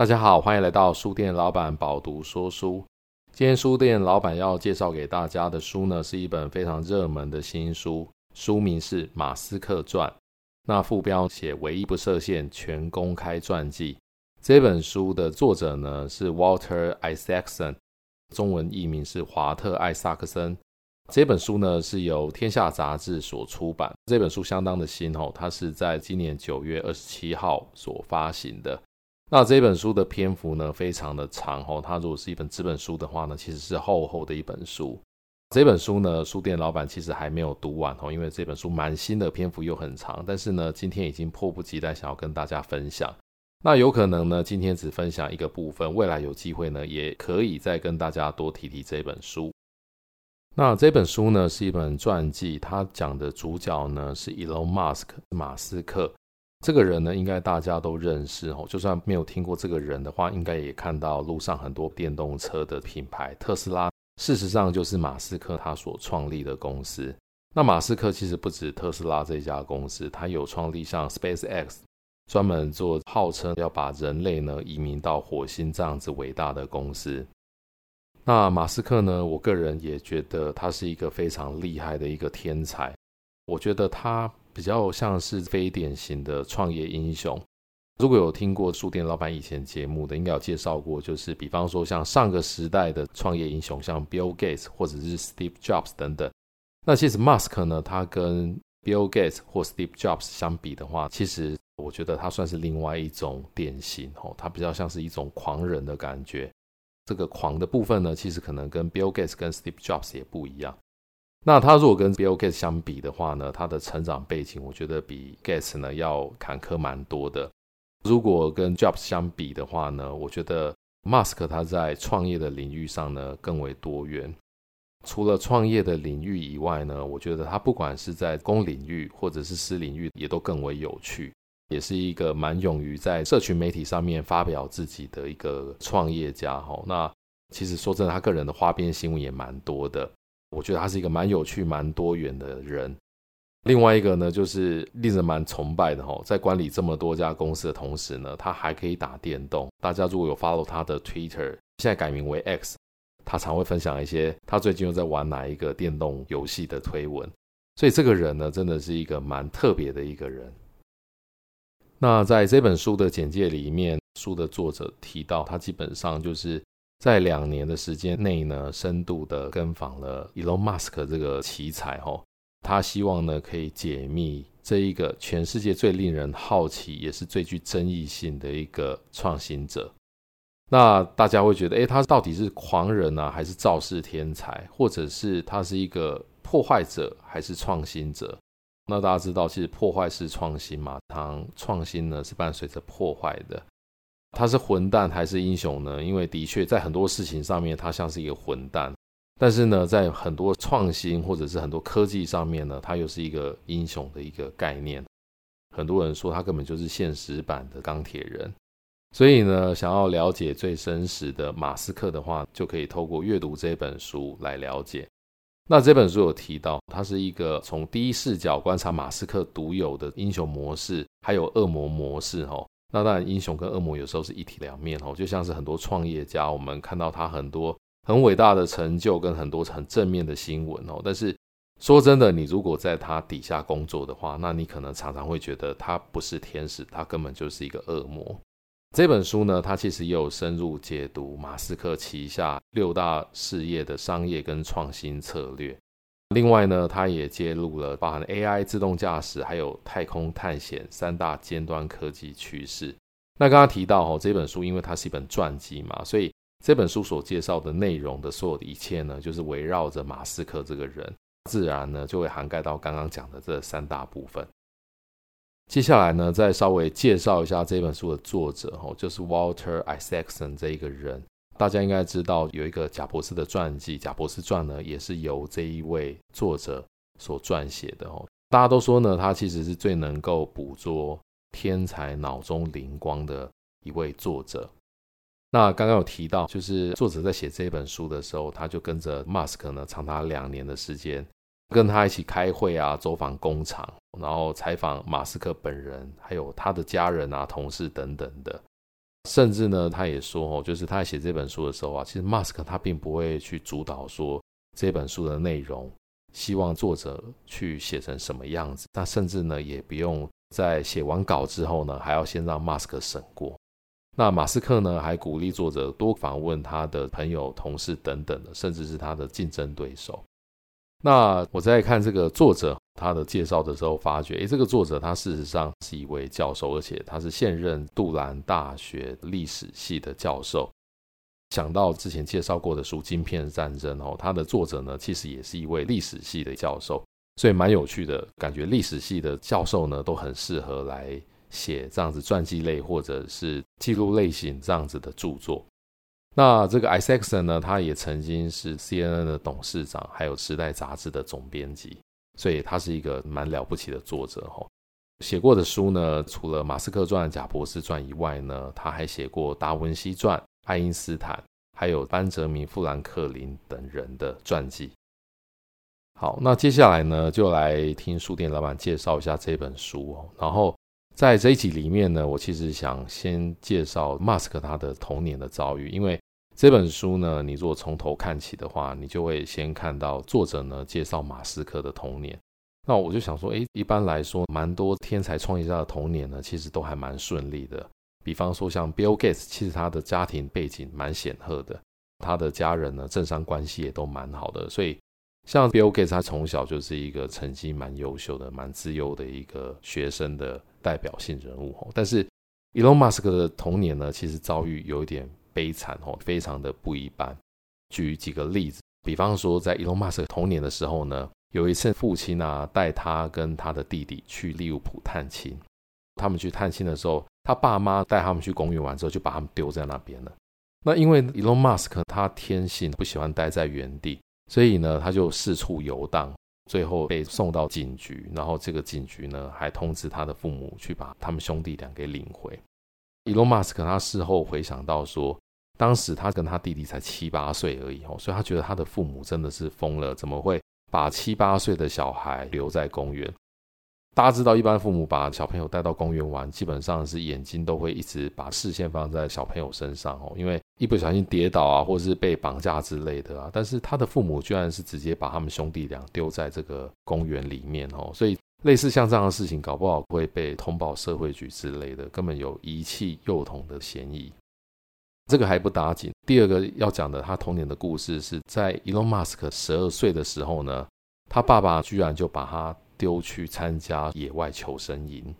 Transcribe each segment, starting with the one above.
大家好，欢迎来到书店老板饱读说书。今天书店老板要介绍给大家的书呢，是一本非常热门的新书，书名是《马斯克传》，那副标写“唯一不设限，全公开传记”。这本书的作者呢是 Walter Isaacson，中文译名是华特·艾萨克森。这本书呢是由天下杂志所出版，这本书相当的新哦，它是在今年九月二十七号所发行的。那这本书的篇幅呢非常的长哦，它如果是一本纸本书的话呢，其实是厚厚的一本书。这本书呢，书店老板其实还没有读完哦，因为这本书蛮新的，篇幅又很长。但是呢，今天已经迫不及待想要跟大家分享。那有可能呢，今天只分享一个部分，未来有机会呢，也可以再跟大家多提提这本书。那这本书呢是一本传记，它讲的主角呢是 Elon Musk 马斯克这个人呢，应该大家都认识哦。就算没有听过这个人的话，应该也看到路上很多电动车的品牌，特斯拉事实上就是马斯克他所创立的公司。那马斯克其实不止特斯拉这家公司，他有创立像 SpaceX，专门做号称要把人类呢移民到火星这样子伟大的公司。那马斯克呢？我个人也觉得他是一个非常厉害的一个天才。我觉得他比较像是非典型的创业英雄。如果有听过书店老板以前节目的，应该有介绍过，就是比方说像上个时代的创业英雄，像 Bill Gates 或者是 Steve Jobs 等等。那其实 Musk 呢，他跟 Bill Gates 或 Steve Jobs 相比的话，其实我觉得他算是另外一种典型哦，他比较像是一种狂人的感觉。这个狂的部分呢，其实可能跟 Bill Gates 跟 Steve Jobs 也不一样。那他如果跟 Bill Gates 相比的话呢，他的成长背景我觉得比 Gates 呢要坎坷蛮多的。如果跟 Jobs 相比的话呢，我觉得 Musk 他在创业的领域上呢更为多元。除了创业的领域以外呢，我觉得他不管是在公领域或者是私领域，也都更为有趣。也是一个蛮勇于在社群媒体上面发表自己的一个创业家哈。那其实说真的，他个人的花边新闻也蛮多的。我觉得他是一个蛮有趣、蛮多元的人。另外一个呢，就是令人蛮崇拜的哈，在管理这么多家公司的同时呢，他还可以打电动。大家如果有 follow 他的 Twitter，现在改名为 X，他常会分享一些他最近又在玩哪一个电动游戏的推文。所以这个人呢，真的是一个蛮特别的一个人。那在这本书的简介里面，书的作者提到，他基本上就是在两年的时间内呢，深度的跟访了 Elon Musk 这个奇才哦，他希望呢可以解密这一个全世界最令人好奇，也是最具争议性的一个创新者。那大家会觉得，诶，他到底是狂人呢，还是造势天才，或者是他是一个破坏者，还是创新者？那大家知道，其实破坏是创新嘛？当创新呢是伴随着破坏的。他是混蛋还是英雄呢？因为的确在很多事情上面，他像是一个混蛋；但是呢，在很多创新或者是很多科技上面呢，他又是一个英雄的一个概念。很多人说他根本就是现实版的钢铁人。所以呢，想要了解最真实的马斯克的话，就可以透过阅读这本书来了解。那这本书有提到，它是一个从第一视角观察马斯克独有的英雄模式，还有恶魔模式。哈，那当然，英雄跟恶魔有时候是一体两面。哦，就像是很多创业家，我们看到他很多很伟大的成就，跟很多很正面的新闻。哦，但是说真的，你如果在他底下工作的话，那你可能常常会觉得他不是天使，他根本就是一个恶魔。这本书呢，它其实也有深入解读马斯克旗下六大事业的商业跟创新策略。另外呢，它也揭露了包含 AI、自动驾驶还有太空探险三大尖端科技趋势。那刚刚提到哦，这本书因为它是一本传记嘛，所以这本书所介绍的内容的所有的一切呢，就是围绕着马斯克这个人，自然呢就会涵盖到刚刚讲的这三大部分。接下来呢，再稍微介绍一下这本书的作者哦，就是 Walter Isaacson 这一个人。大家应该知道有一个贾伯斯的传记，《贾伯斯传》呢，也是由这一位作者所撰写的哦。大家都说呢，他其实是最能够捕捉天才脑中灵光的一位作者。那刚刚有提到，就是作者在写这本书的时候，他就跟着 Musk 呢，长达两年的时间。跟他一起开会啊，走访工厂，然后采访马斯克本人，还有他的家人啊、同事等等的。甚至呢，他也说哦，就是他在写这本书的时候啊，其实马斯克他并不会去主导说这本书的内容，希望作者去写成什么样子。那甚至呢，也不用在写完稿之后呢，还要先让马斯克审过。那马斯克呢，还鼓励作者多访问他的朋友、同事等等的，甚至是他的竞争对手。那我在看这个作者他的介绍的时候，发觉，诶，这个作者他事实上是一位教授，而且他是现任杜兰大学历史系的教授。想到之前介绍过的书《晶片战争》哦，他的作者呢，其实也是一位历史系的教授，所以蛮有趣的，感觉历史系的教授呢，都很适合来写这样子传记类或者是记录类型这样子的著作。那这个 Isaacson 呢，他也曾经是 CNN 的董事长，还有《时代》杂志的总编辑，所以他是一个蛮了不起的作者哈。写过的书呢，除了《马斯克传》《贾伯斯传》以外呢，他还写过《达文西传》、爱因斯坦，还有班哲明·富兰克林等人的传记。好，那接下来呢，就来听书店老板介绍一下这本书哦，然后。在这一集里面呢，我其实想先介绍马斯克他的童年的遭遇，因为这本书呢，你如果从头看起的话，你就会先看到作者呢介绍马斯克的童年。那我就想说，诶，一般来说，蛮多天才创业家的童年呢，其实都还蛮顺利的。比方说像 Bill Gates，其实他的家庭背景蛮显赫的，他的家人呢，政商关系也都蛮好的，所以。像 Bill Gates，他从小就是一个成绩蛮优秀的、蛮自由的一个学生的代表性人物。但是，Elon Musk 的童年呢，其实遭遇有一点悲惨哦，非常的不一般。举几个例子，比方说，在 Elon Musk 童年的时候呢，有一次父亲啊带他跟他的弟弟去利物浦探亲。他们去探亲的时候，他爸妈带他们去公园玩之后，就把他们丢在那边了。那因为 Elon Musk 他天性不喜欢待在原地。所以呢，他就四处游荡，最后被送到警局，然后这个警局呢还通知他的父母去把他们兄弟俩给领回。Elon Musk 他事后回想到说，当时他跟他弟弟才七八岁而已哦，所以他觉得他的父母真的是疯了，怎么会把七八岁的小孩留在公园？大家知道，一般父母把小朋友带到公园玩，基本上是眼睛都会一直把视线放在小朋友身上哦，因为一不小心跌倒啊，或是被绑架之类的啊。但是他的父母居然是直接把他们兄弟俩丢在这个公园里面哦，所以类似像这样的事情，搞不好会被通报社会局之类的，根本有遗弃幼童的嫌疑。这个还不打紧，第二个要讲的他童年的故事是在 Elon Musk 十二岁的时候呢，他爸爸居然就把他。丢去参加野外求生营，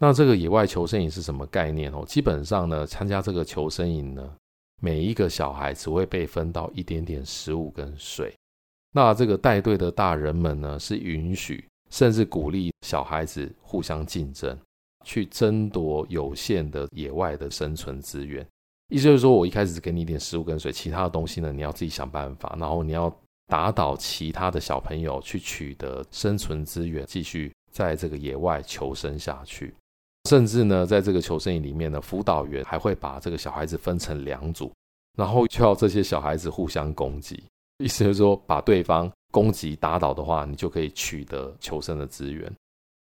那这个野外求生营是什么概念哦？基本上呢，参加这个求生营呢，每一个小孩只会被分到一点点食物跟水。那这个带队的大人们呢，是允许甚至鼓励小孩子互相竞争，去争夺有限的野外的生存资源。意思就是说，我一开始只给你一点食物跟水，其他的东西呢，你要自己想办法，然后你要。打倒其他的小朋友去取得生存资源，继续在这个野外求生下去。甚至呢，在这个求生营里面呢，辅导员还会把这个小孩子分成两组，然后叫这些小孩子互相攻击。意思就是说，把对方攻击打倒的话，你就可以取得求生的资源。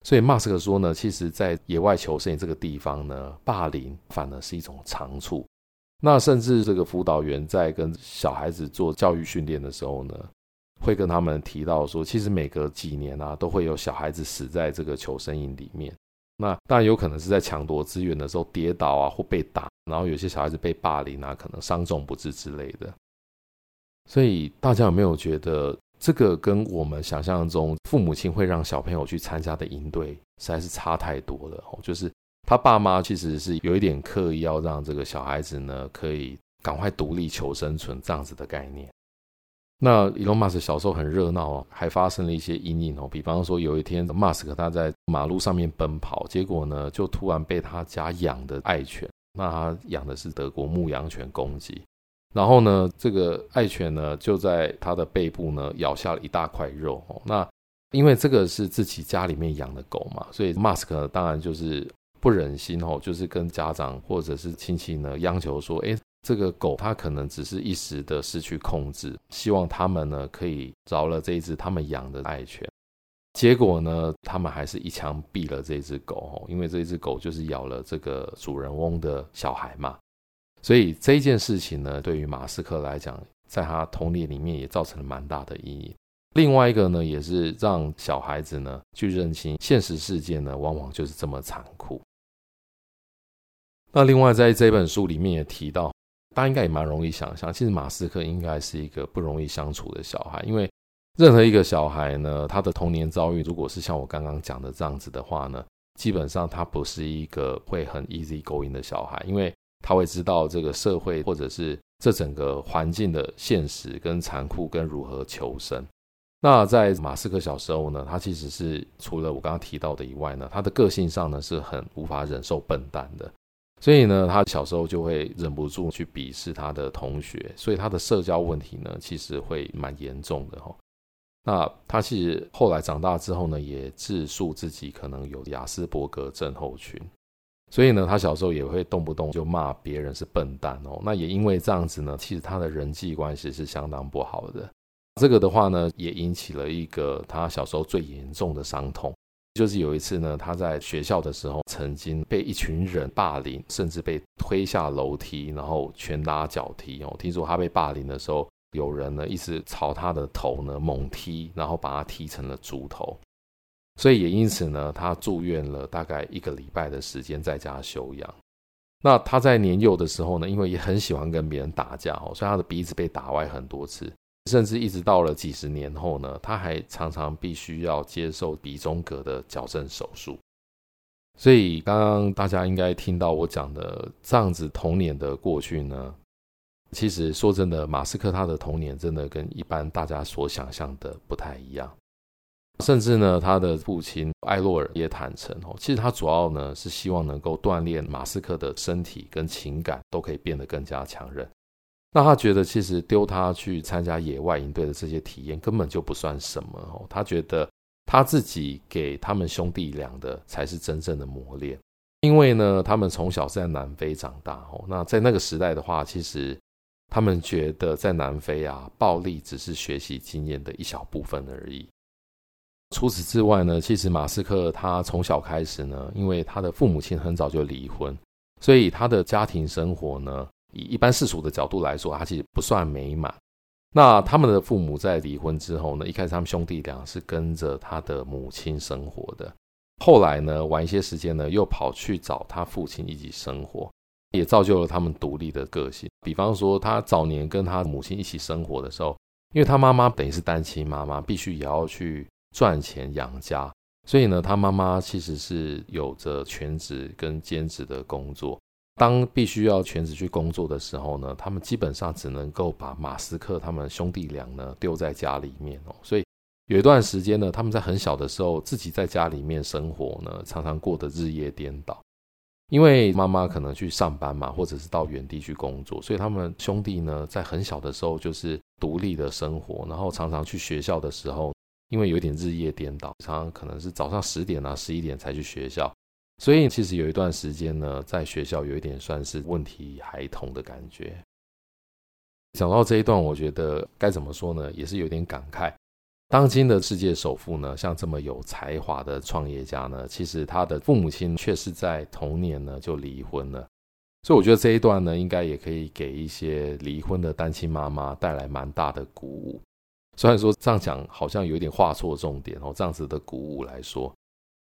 所以，马斯克说呢，其实，在野外求生这个地方呢，霸凌反而是一种长处。那甚至这个辅导员在跟小孩子做教育训练的时候呢，会跟他们提到说，其实每隔几年啊，都会有小孩子死在这个求生营里面。那当然有可能是在抢夺资源的时候跌倒啊，或被打，然后有些小孩子被霸凌啊，可能伤重不治之类的。所以大家有没有觉得这个跟我们想象中父母亲会让小朋友去参加的营队实在是差太多了？哦，就是。他爸妈其实是有一点刻意要让这个小孩子呢，可以赶快独立求生存这样子的概念。那 Elon Musk 小时候很热闹哦，还发生了一些阴影哦。比方说有一天，Musk 他在马路上面奔跑，结果呢就突然被他家养的爱犬，那他养的是德国牧羊犬攻击，然后呢这个爱犬呢就在他的背部呢咬下了一大块肉哦。那因为这个是自己家里面养的狗嘛，所以 Musk 当然就是。不忍心哦，就是跟家长或者是亲戚呢央求说，诶，这个狗它可能只是一时的失去控制，希望他们呢可以饶了这一只他们养的爱犬。结果呢，他们还是一枪毙了这只狗哦，因为这只狗就是咬了这个主人翁的小孩嘛。所以这件事情呢，对于马斯克来讲，在他童年里面也造成了蛮大的阴影。另外一个呢，也是让小孩子呢去认清现实世界呢，往往就是这么残酷。那另外在这本书里面也提到，大家应该也蛮容易想象，其实马斯克应该是一个不容易相处的小孩，因为任何一个小孩呢，他的童年遭遇如果是像我刚刚讲的这样子的话呢，基本上他不是一个会很 easy going 的小孩，因为他会知道这个社会或者是这整个环境的现实跟残酷跟如何求生。那在马斯克小时候呢，他其实是除了我刚刚提到的以外呢，他的个性上呢是很无法忍受笨蛋的，所以呢，他小时候就会忍不住去鄙视他的同学，所以他的社交问题呢其实会蛮严重的哈。那他其实后来长大之后呢，也自述自己可能有雅斯伯格症候群，所以呢，他小时候也会动不动就骂别人是笨蛋哦。那也因为这样子呢，其实他的人际关系是相当不好的。这个的话呢，也引起了一个他小时候最严重的伤痛，就是有一次呢，他在学校的时候，曾经被一群人霸凌，甚至被推下楼梯，然后拳打脚踢哦。听说他被霸凌的时候，有人呢一直朝他的头呢猛踢，然后把他踢成了猪头，所以也因此呢，他住院了大概一个礼拜的时间，在家休养。那他在年幼的时候呢，因为也很喜欢跟别人打架哦，所以他的鼻子被打歪很多次。甚至一直到了几十年后呢，他还常常必须要接受鼻中隔的矫正手术。所以刚刚大家应该听到我讲的这样子童年的过去呢，其实说真的，马斯克他的童年真的跟一般大家所想象的不太一样。甚至呢，他的父亲艾洛尔也坦诚哦，其实他主要呢是希望能够锻炼马斯克的身体跟情感都可以变得更加强韧。那他觉得，其实丢他去参加野外营队的这些体验根本就不算什么哦。他觉得他自己给他们兄弟俩的才是真正的磨练，因为呢，他们从小是在南非长大哦。那在那个时代的话，其实他们觉得在南非啊，暴力只是学习经验的一小部分而已。除此之外呢，其实马斯克他从小开始呢，因为他的父母亲很早就离婚，所以他的家庭生活呢。以一般世俗的角度来说，他其实不算美满。那他们的父母在离婚之后呢，一开始他们兄弟俩是跟着他的母亲生活的。后来呢，晚一些时间呢，又跑去找他父亲一起生活，也造就了他们独立的个性。比方说，他早年跟他母亲一起生活的时候，因为他妈妈等于是单亲妈妈，必须也要去赚钱养家，所以呢，他妈妈其实是有着全职跟兼职的工作。当必须要全职去工作的时候呢，他们基本上只能够把马斯克他们兄弟俩呢丢在家里面哦。所以有一段时间呢，他们在很小的时候自己在家里面生活呢，常常过得日夜颠倒。因为妈妈可能去上班嘛，或者是到远地去工作，所以他们兄弟呢在很小的时候就是独立的生活，然后常常去学校的时候，因为有点日夜颠倒，常常可能是早上十点啊十一点才去学校。所以其实有一段时间呢，在学校有一点算是问题孩童的感觉。讲到这一段，我觉得该怎么说呢，也是有点感慨。当今的世界首富呢，像这么有才华的创业家呢，其实他的父母亲却是在童年呢就离婚了。所以我觉得这一段呢，应该也可以给一些离婚的单亲妈妈带来蛮大的鼓舞。虽然说这样讲好像有点画错重点哦，这样子的鼓舞来说。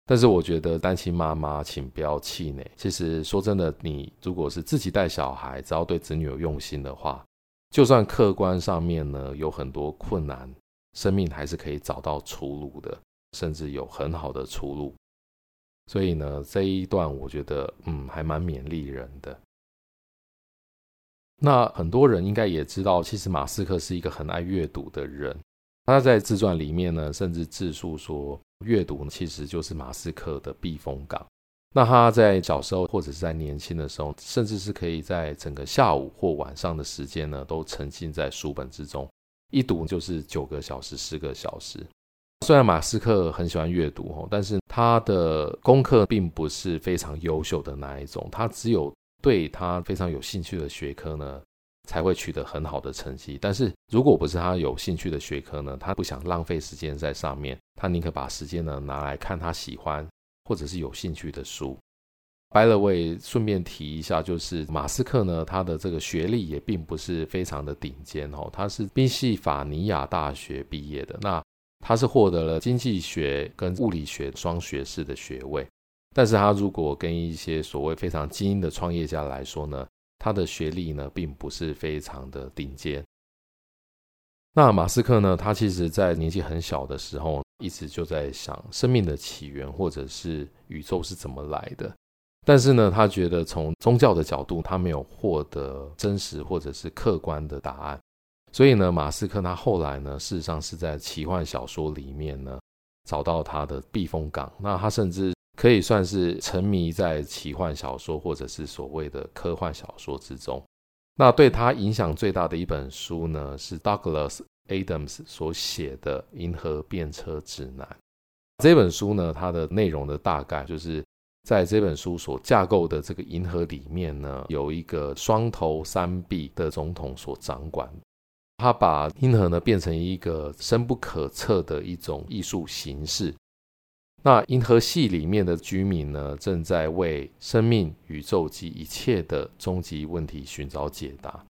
但是我觉得单亲妈妈，请不要气馁。其实说真的，你如果是自己带小孩，只要对子女有用心的话，就算客观上面呢有很多困难，生命还是可以找到出路的，甚至有很好的出路。所以呢，这一段我觉得，嗯，还蛮勉励人的。那很多人应该也知道，其实马斯克是一个很爱阅读的人。他在自传里面呢，甚至自述说，阅读其实就是马斯克的避风港。那他在小时候或者是在年轻的时候，甚至是可以在整个下午或晚上的时间呢，都沉浸在书本之中，一读就是九个小时、十个小时。虽然马斯克很喜欢阅读，但是他的功课并不是非常优秀的那一种，他只有对他非常有兴趣的学科呢，才会取得很好的成绩。但是如果不是他有兴趣的学科呢，他不想浪费时间在上面，他宁可把时间呢拿来看他喜欢或者是有兴趣的书。By the way，顺便提一下，就是马斯克呢，他的这个学历也并不是非常的顶尖哦，他是宾夕法尼亚大学毕业的，那他是获得了经济学跟物理学双学士的学位。但是他如果跟一些所谓非常精英的创业家来说呢，他的学历呢并不是非常的顶尖。那马斯克呢，他其实在年纪很小的时候，一直就在想生命的起源或者是宇宙是怎么来的。但是呢，他觉得从宗教的角度，他没有获得真实或者是客观的答案。所以呢，马斯克他后来呢，事实上是在奇幻小说里面呢，找到他的避风港。那他甚至可以算是沉迷在奇幻小说或者是所谓的科幻小说之中。那对他影响最大的一本书呢，是 Douglas Adams 所写的《银河便车指南》。这本书呢，它的内容的大概就是。在这本书所架构的这个银河里面呢，有一个双头三臂的总统所掌管。他把银河呢变成一个深不可测的一种艺术形式。那银河系里面的居民呢，正在为生命、宇宙及一切的终极问题寻找解答。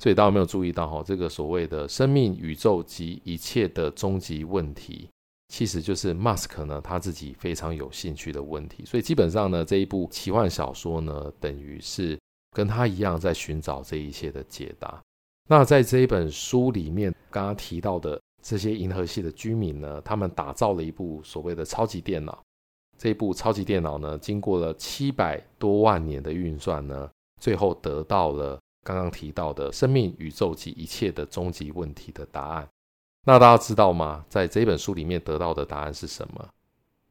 所以大家有没有注意到哈，这个所谓的生命、宇宙及一切的终极问题？其实就是 Mask 呢，他自己非常有兴趣的问题，所以基本上呢，这一部奇幻小说呢，等于是跟他一样在寻找这一切的解答。那在这一本书里面，刚刚提到的这些银河系的居民呢，他们打造了一部所谓的超级电脑。这一部超级电脑呢，经过了七百多万年的运算呢，最后得到了刚刚提到的生命、宇宙及一切的终极问题的答案。那大家知道吗？在这本书里面得到的答案是什么？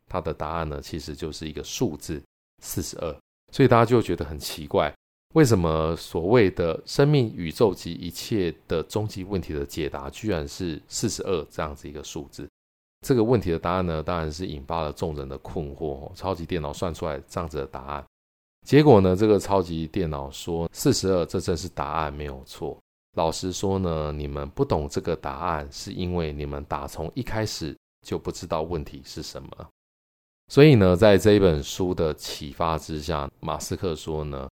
它的答案呢，其实就是一个数字四十二。所以大家就觉得很奇怪，为什么所谓的生命、宇宙及一切的终极问题的解答，居然是四十二这样子一个数字？这个问题的答案呢，当然是引发了众人的困惑。超级电脑算出来这样子的答案，结果呢，这个超级电脑说四十二，这正是答案，没有错。老实说呢，你们不懂这个答案，是因为你们打从一开始就不知道问题是什么。所以呢，在这一本书的启发之下，马斯克说呢，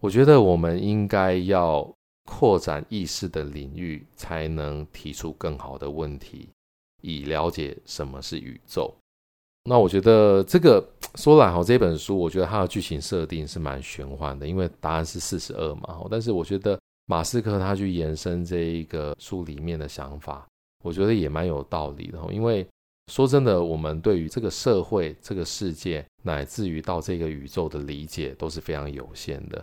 我觉得我们应该要扩展意识的领域，才能提出更好的问题，以了解什么是宇宙。那我觉得这个说来哈，这本书我觉得它的剧情设定是蛮玄幻的，因为答案是四十二嘛。但是我觉得。马斯克他去延伸这一个书里面的想法，我觉得也蛮有道理的。因为说真的，我们对于这个社会、这个世界，乃至于到这个宇宙的理解都是非常有限的。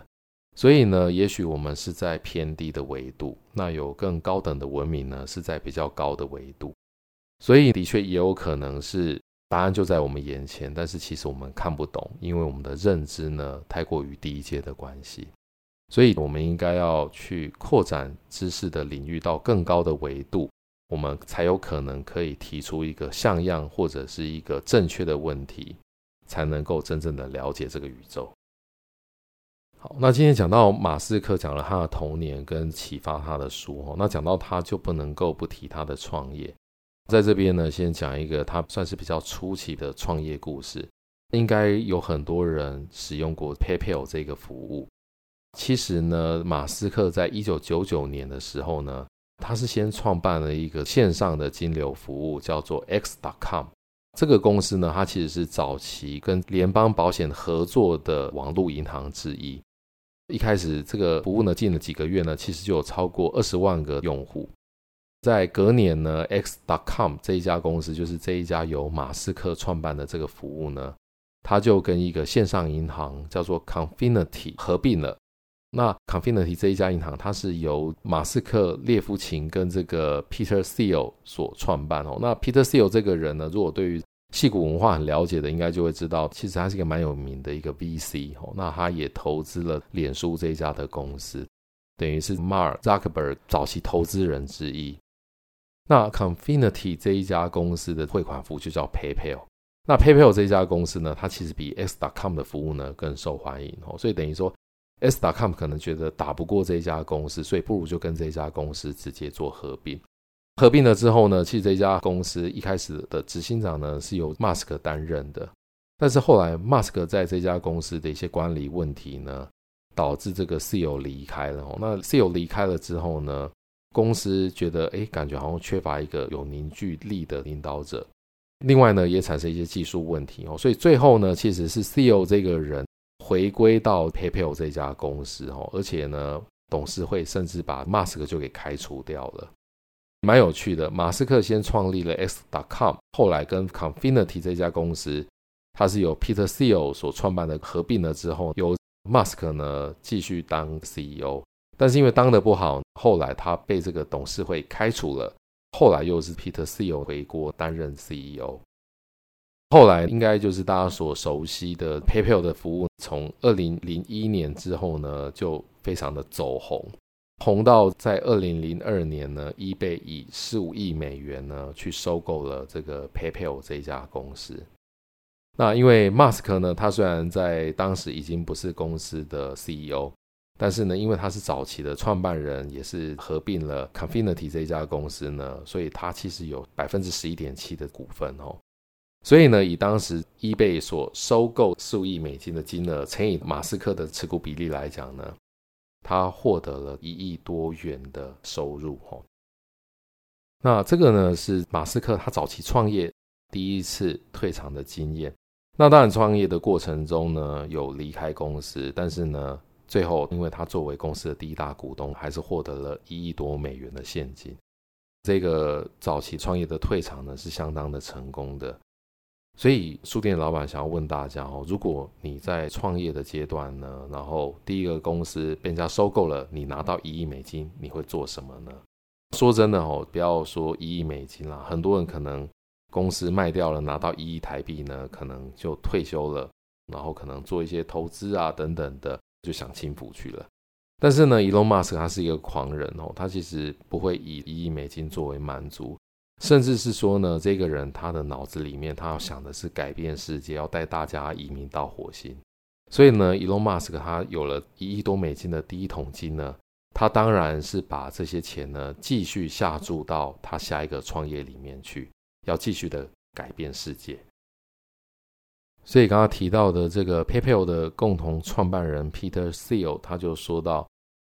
所以呢，也许我们是在偏低的维度，那有更高等的文明呢，是在比较高的维度。所以的确也有可能是答案就在我们眼前，但是其实我们看不懂，因为我们的认知呢，太过于低阶的关系。所以，我们应该要去扩展知识的领域到更高的维度，我们才有可能可以提出一个像样或者是一个正确的问题，才能够真正的了解这个宇宙。好，那今天讲到马斯克讲了他的童年跟启发他的书哦，那讲到他就不能够不提他的创业。在这边呢，先讲一个他算是比较初期的创业故事，应该有很多人使用过 PayPal 这个服务。其实呢，马斯克在一九九九年的时候呢，他是先创办了一个线上的金流服务，叫做 X.com。这个公司呢，它其实是早期跟联邦保险合作的网络银行之一。一开始这个服务呢，进了几个月呢，其实就有超过二十万个用户。在隔年呢，X.com 这一家公司，就是这一家由马斯克创办的这个服务呢，它就跟一个线上银行叫做 Confinity 合并了。那 Confinity 这一家银行，它是由马斯克、列夫琴跟这个 Peter Thiel 所创办哦。那 Peter Thiel 这个人呢，如果对于戏谷文化很了解的，应该就会知道，其实他是一个蛮有名的一个 VC 哦。那他也投资了脸书这一家的公司，等于是 Mark Zuckerberg 早期投资人之一。那 Confinity 这一家公司的汇款服务就叫 PayPal。那 PayPal 这一家公司呢，它其实比 X.com 的服务呢更受欢迎哦。所以等于说。X.com 可能觉得打不过这一家公司，所以不如就跟这一家公司直接做合并。合并了之后呢，其实这家公司一开始的执行长呢是由 Mask 担任的，但是后来 Mask 在这家公司的一些管理问题呢，导致这个 CEO 离开了。那 CEO 离开了之后呢，公司觉得哎，感觉好像缺乏一个有凝聚力的领导者。另外呢，也产生一些技术问题哦，所以最后呢，其实是 CEO 这个人回归到 PayPal 这家公司哦，而且呢，董事会甚至把 Mask 就给开除掉了，蛮有趣的。马斯克先创立了 X.com，后来跟 Confinity 这家公司，它是由 Peter Thiel 所创办的，合并了之后，由 Musk 呢继续当 CEO，但是因为当得不好，后来他被这个董事会开除了。后来又是 Peter Thiel 回国担任 CEO，后来应该就是大家所熟悉的 PayPal 的服务，从二零零一年之后呢，就非常的走红，红到在二零零二年呢，eBay 以十五亿美元呢去收购了这个 PayPal 这一家公司。那因为 Musk 呢，他虽然在当时已经不是公司的 CEO。但是呢，因为他是早期的创办人，也是合并了 Confinity 这一家公司呢，所以他其实有百分之十一点七的股份哦。所以呢，以当时 eBay 所收购数亿美金的金额乘以马斯克的持股比例来讲呢，他获得了一亿多元的收入哦。那这个呢，是马斯克他早期创业第一次退场的经验。那当然，创业的过程中呢，有离开公司，但是呢。最后，因为他作为公司的第一大股东，还是获得了一亿多美元的现金。这个早期创业的退场呢，是相当的成功的。所以，书店老板想要问大家哦，如果你在创业的阶段呢，然后第一个公司被人家收购了，你拿到一亿美金，你会做什么呢？说真的哦，不要说一亿美金啦，很多人可能公司卖掉了，拿到一亿台币呢，可能就退休了，然后可能做一些投资啊等等的。就享清福去了，但是呢，Elon Musk 他是一个狂人哦，他其实不会以一亿美金作为满足，甚至是说呢，这个人他的脑子里面他要想的是改变世界，要带大家移民到火星。所以呢，Elon Musk 他有了一亿多美金的第一桶金呢，他当然是把这些钱呢继续下注到他下一个创业里面去，要继续的改变世界。所以刚刚提到的这个 PayPal 的共同创办人 Peter Thiel，他就说到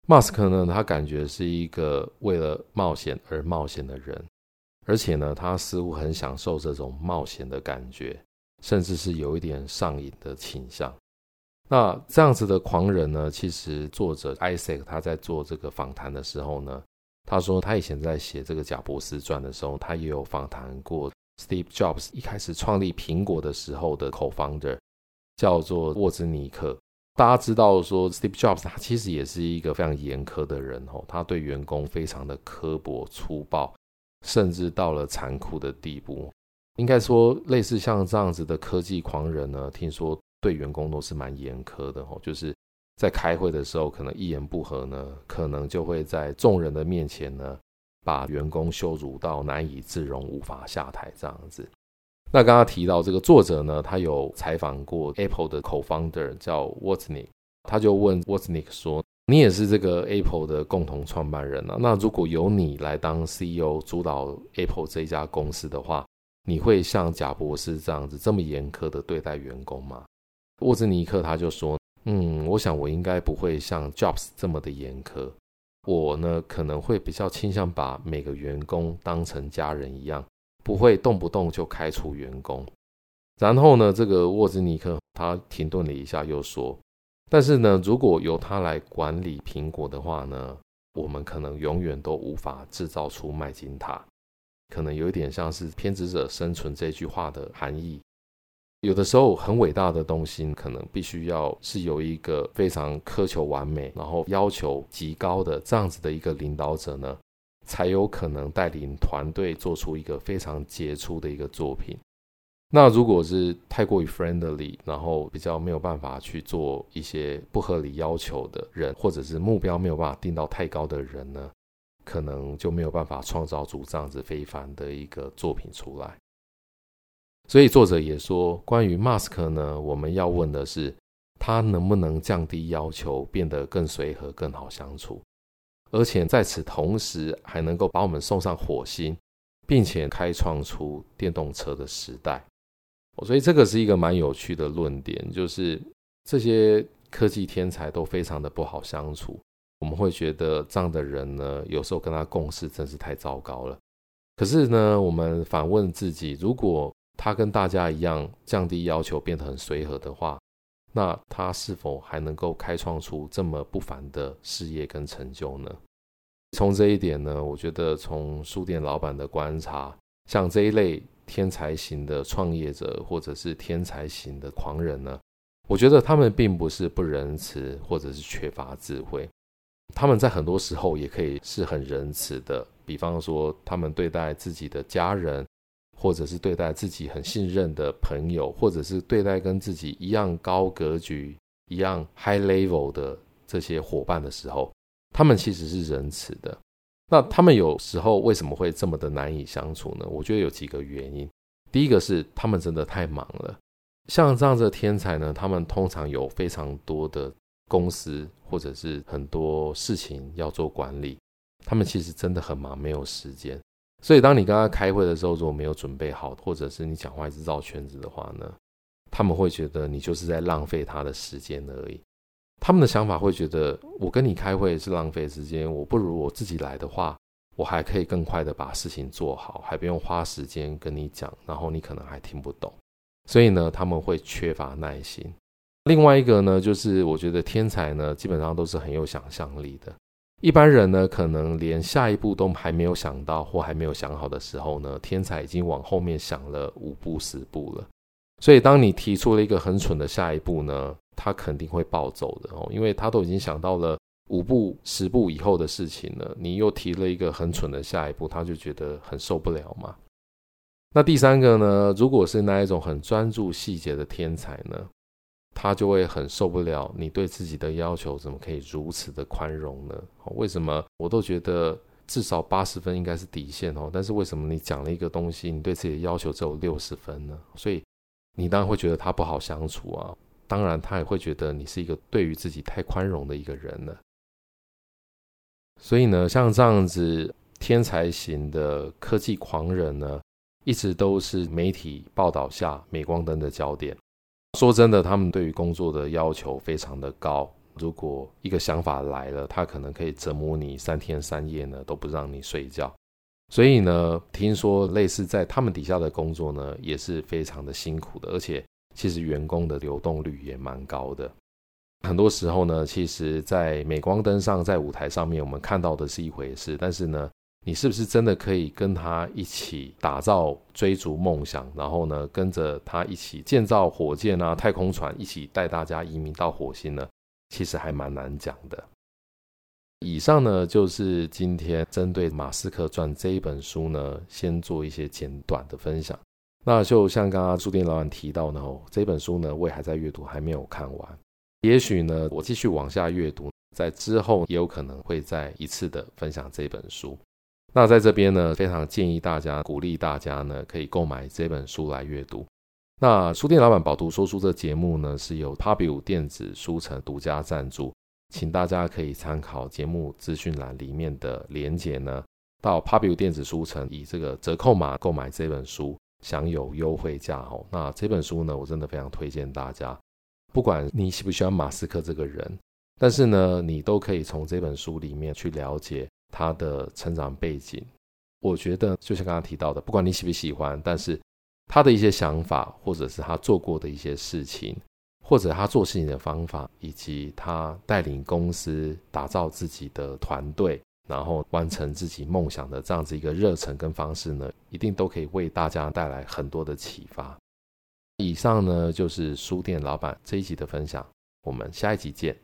，Musk 呢，他感觉是一个为了冒险而冒险的人，而且呢，他似乎很享受这种冒险的感觉，甚至是有一点上瘾的倾向。那这样子的狂人呢，其实作者 Isaac 他在做这个访谈的时候呢，他说他以前在写这个贾伯斯传的时候，他也有访谈过。Steve Jobs 一开始创立苹果的时候的 co-founder 叫做沃兹尼克。大家知道说，Steve Jobs 他其实也是一个非常严苛的人哦，他对员工非常的刻薄粗暴，甚至到了残酷的地步。应该说，类似像这样子的科技狂人呢，听说对员工都是蛮严苛的哦，就是在开会的时候，可能一言不合呢，可能就会在众人的面前呢。把员工羞辱到难以自容，无法下台这样子。那刚刚提到这个作者呢，他有采访过 Apple 的 co-founder 叫 Wozniak，他就问 Wozniak 说：“你也是这个 Apple 的共同创办人啊，那如果由你来当 CEO 主导 Apple 这一家公司的话，你会像贾博士这样子这么严苛的对待员工吗？”沃兹尼克他就说：“嗯，我想我应该不会像 Jobs 这么的严苛。”我呢，可能会比较倾向把每个员工当成家人一样，不会动不动就开除员工。然后呢，这个沃兹尼克他停顿了一下，又说：“但是呢，如果由他来管理苹果的话呢，我们可能永远都无法制造出麦金塔。可能有一点像是偏执者生存这句话的含义。”有的时候很伟大的东西，可能必须要是有一个非常苛求完美，然后要求极高的这样子的一个领导者呢，才有可能带领团队做出一个非常杰出的一个作品。那如果是太过于 friendly，然后比较没有办法去做一些不合理要求的人，或者是目标没有办法定到太高的人呢，可能就没有办法创造出这样子非凡的一个作品出来。所以作者也说，关于 mask 呢，我们要问的是，他能不能降低要求，变得更随和、更好相处，而且在此同时还能够把我们送上火星，并且开创出电动车的时代。所以这个是一个蛮有趣的论点，就是这些科技天才都非常的不好相处。我们会觉得这样的人呢，有时候跟他共事真是太糟糕了。可是呢，我们反问自己，如果他跟大家一样降低要求，变得很随和的话，那他是否还能够开创出这么不凡的事业跟成就呢？从这一点呢，我觉得从书店老板的观察，像这一类天才型的创业者，或者是天才型的狂人呢，我觉得他们并不是不仁慈，或者是缺乏智慧。他们在很多时候也可以是很仁慈的，比方说他们对待自己的家人，或者是对待自己很信任的朋友，或者是对待跟自己一样高格局、一样 high level 的这些伙伴的时候，他们其实是仁慈的。那他们有时候为什么会这么的难以相处呢？我觉得有几个原因。第一个是他们真的太忙了，像这样子的天才呢，他们通常有非常多的。公司或者是很多事情要做管理，他们其实真的很忙，没有时间。所以当你跟他开会的时候，如果没有准备好，或者是你讲话一直绕圈子的话呢，他们会觉得你就是在浪费他的时间而已。他们的想法会觉得，我跟你开会是浪费时间，我不如我自己来的话，我还可以更快的把事情做好，还不用花时间跟你讲，然后你可能还听不懂。所以呢，他们会缺乏耐心。另外一个呢，就是我觉得天才呢，基本上都是很有想象力的。一般人呢，可能连下一步都还没有想到或还没有想好的时候呢，天才已经往后面想了五步十步了。所以，当你提出了一个很蠢的下一步呢，他肯定会暴走的哦，因为他都已经想到了五步十步以后的事情了。你又提了一个很蠢的下一步，他就觉得很受不了嘛。那第三个呢，如果是那一种很专注细节的天才呢？他就会很受不了你对自己的要求怎么可以如此的宽容呢？为什么我都觉得至少八十分应该是底线哦，但是为什么你讲了一个东西，你对自己的要求只有六十分呢？所以你当然会觉得他不好相处啊。当然，他也会觉得你是一个对于自己太宽容的一个人了。所以呢，像这样子天才型的科技狂人呢，一直都是媒体报道下镁光灯的焦点。说真的，他们对于工作的要求非常的高。如果一个想法来了，他可能可以折磨你三天三夜呢，都不让你睡觉。所以呢，听说类似在他们底下的工作呢，也是非常的辛苦的，而且其实员工的流动率也蛮高的。很多时候呢，其实，在镁光灯上，在舞台上面，我们看到的是一回事，但是呢。你是不是真的可以跟他一起打造、追逐梦想，然后呢，跟着他一起建造火箭啊、太空船，一起带大家移民到火星呢？其实还蛮难讲的。以上呢，就是今天针对《马斯克传》这一本书呢，先做一些简短的分享。那就像刚刚书店老板提到呢，这本书呢，我也还在阅读，还没有看完。也许呢，我继续往下阅读，在之后也有可能会再一次的分享这本书。那在这边呢，非常建议大家，鼓励大家呢，可以购买这本书来阅读。那书店老板饱读说书这节目呢，是由 Pubu 电子书城独家赞助，请大家可以参考节目资讯栏里面的连结呢，到 Pubu 电子书城以这个折扣码购买这本书，享有优惠价哦。那这本书呢，我真的非常推荐大家，不管你喜不喜欢马斯克这个人，但是呢，你都可以从这本书里面去了解。他的成长背景，我觉得就像刚刚提到的，不管你喜不喜欢，但是他的一些想法，或者是他做过的一些事情，或者他做事情的方法，以及他带领公司打造自己的团队，然后完成自己梦想的这样子一个热忱跟方式呢，一定都可以为大家带来很多的启发。以上呢，就是书店老板这一集的分享，我们下一集见。